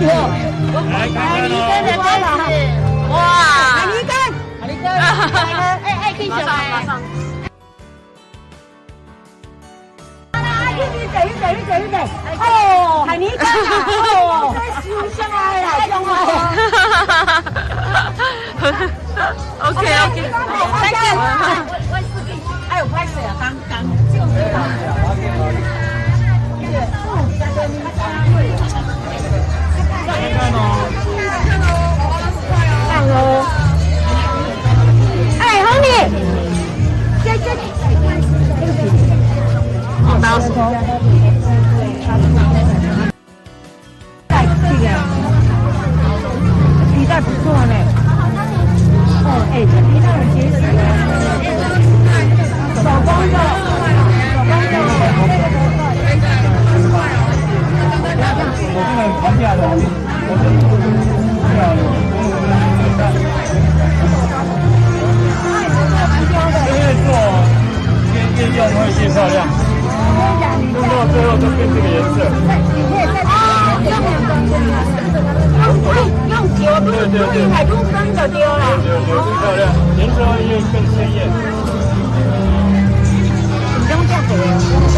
哇，干杯喽！干杯，干杯！哇！干一干，干一干！哎哎，弟兄们！等一等一，哦，海尼干，哦，真是相爱了，相爱。OK OK，再见。哎，我拍水啊，刚刚。看看哦，看喽。哎，红米，这这。好大声。皮带不错呢。哦，哎，这皮带很结实手工的，手工我这个盘价的，更走丢了！对对，漂亮，颜色也更鲜艳。你不，下下下下。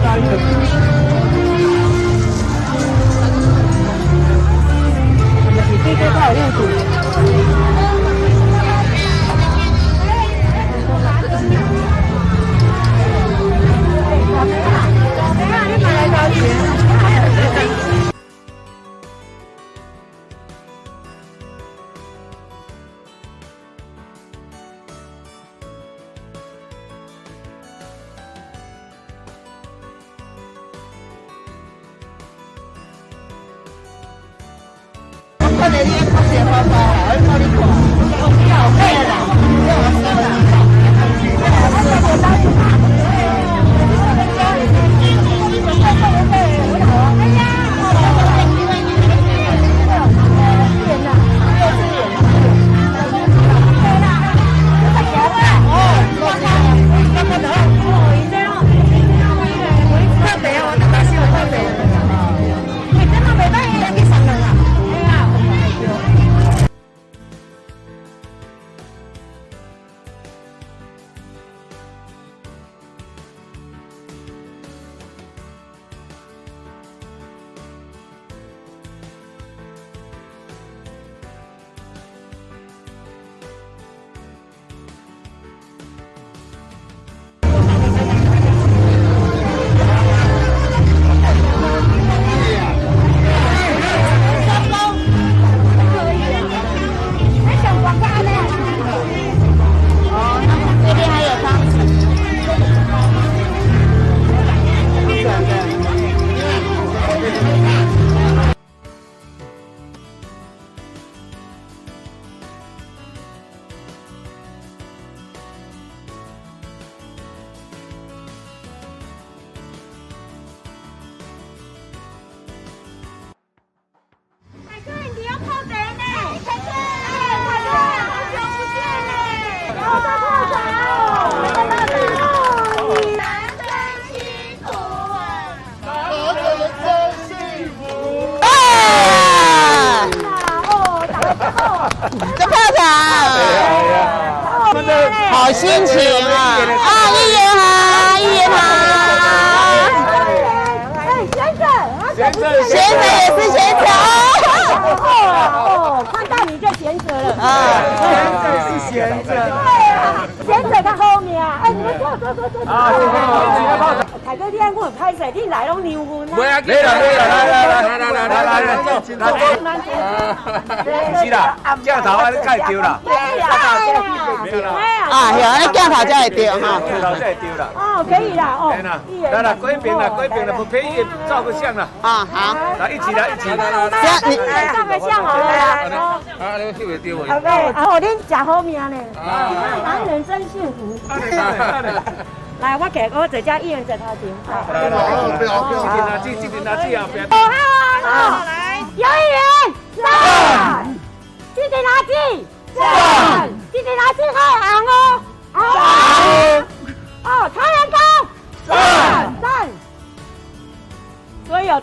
大家！我们比非洲还要厉害。好心情啊！啊，一言好，一言好，哎，先生，先生先生也是先生哦哦，看到你就贤者了。啊！是闲着。对啊，贤者在后面啊！哎，你们坐坐坐坐坐。啊，谢谢。凯哥，你爱我拍摄，你来拢牛文啊！没啊，来啦来啦来来来来来来来来坐，来坐。是啦，镜头啊，你盖丢啦。对呀，没有啦，啊，有那镜头才会对哈。镜头再丢啦。哦，可以啦，哦来啦，来啦，归平啦，归平啦，不便宜照个相啦。啊，好，来，一起来，一起来来来。来照个相好了啦。啊，你收袂到啊！阿伯，阿你，恁食好命呢！啊，男人真幸福。来，我给我这家一员在他前。来来，不要不要，拿起拿起拿起啊！别。好，好，来，有一人在，在。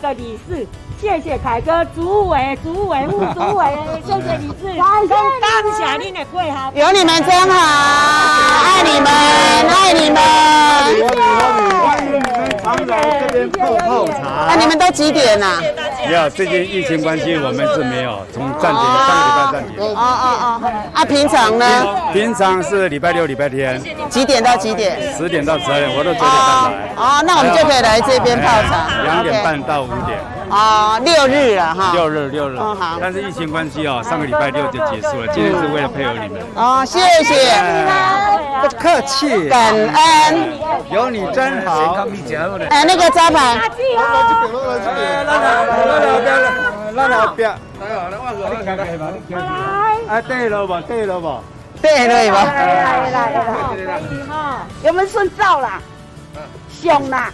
所有的理事，谢谢凯哥、主委、主委、副主委，谢谢理事，感谢你的配合。有你们真好，爱你们，爱你们。欢迎你们常来这边泡泡茶。那你们都几点呐？没有，最近疫情关系，我们是没有从暂停，上个礼拜暂停。哦哦哦，啊，平常呢？平常是礼拜六、礼拜天，几点到几点？十点到十二点，我都九点半来。哦，那我们就可以来这边泡茶。两点半到五点。哦，六日了哈。六日六日。嗯好。但是疫情关系哦，上个礼拜六就结束了，今天是为了配合你们。哦，谢谢。不客气，感恩。有你真好。哎，那个招牌。咱后壁，啊，对了吧，对了吧，对了吧。来来来来，哈，有没有顺照啦？上啦，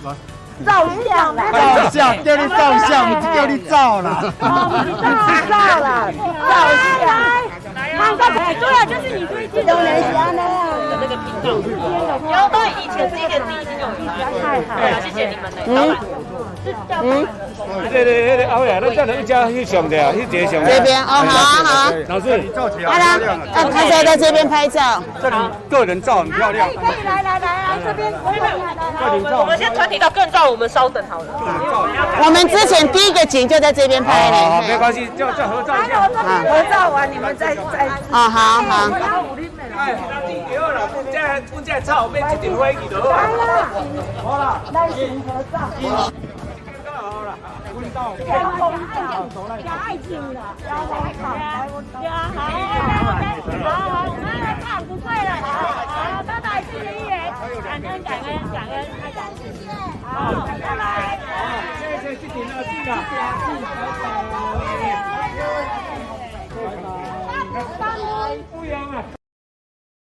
照相啦，照相，叫你照相，叫你照啦。照照啦，照相。看看，对啊，就是你最近的人那个频道，有到以前这个第一集就有，太好了，谢谢你们的老板。嗯。对对对对，后来咱叫人家去上的啊，去这上。这边哦，好好。老师，你照起来。好了，呃，拍照在这边拍照。这里个人照很漂亮。可以可以，来来来来，这边。我们先团体照，个人照我们稍等好了。我们之前第一个景就在这边拍的。好，没关系，就就合照一下。合照完你们再再。啊，好好。在，估计在后面接电话，记得。好了，来集合上。好了，欢迎到。太好了，太好了。好好，好好，好好，太棒了，太了。好好，谢谢心了，感恩感恩感恩，太感谢了。好，拜拜。好，谢谢，谢谢，谢谢，谢谢，谢谢。拜拜。欢迎，欢迎，欢迎，欢，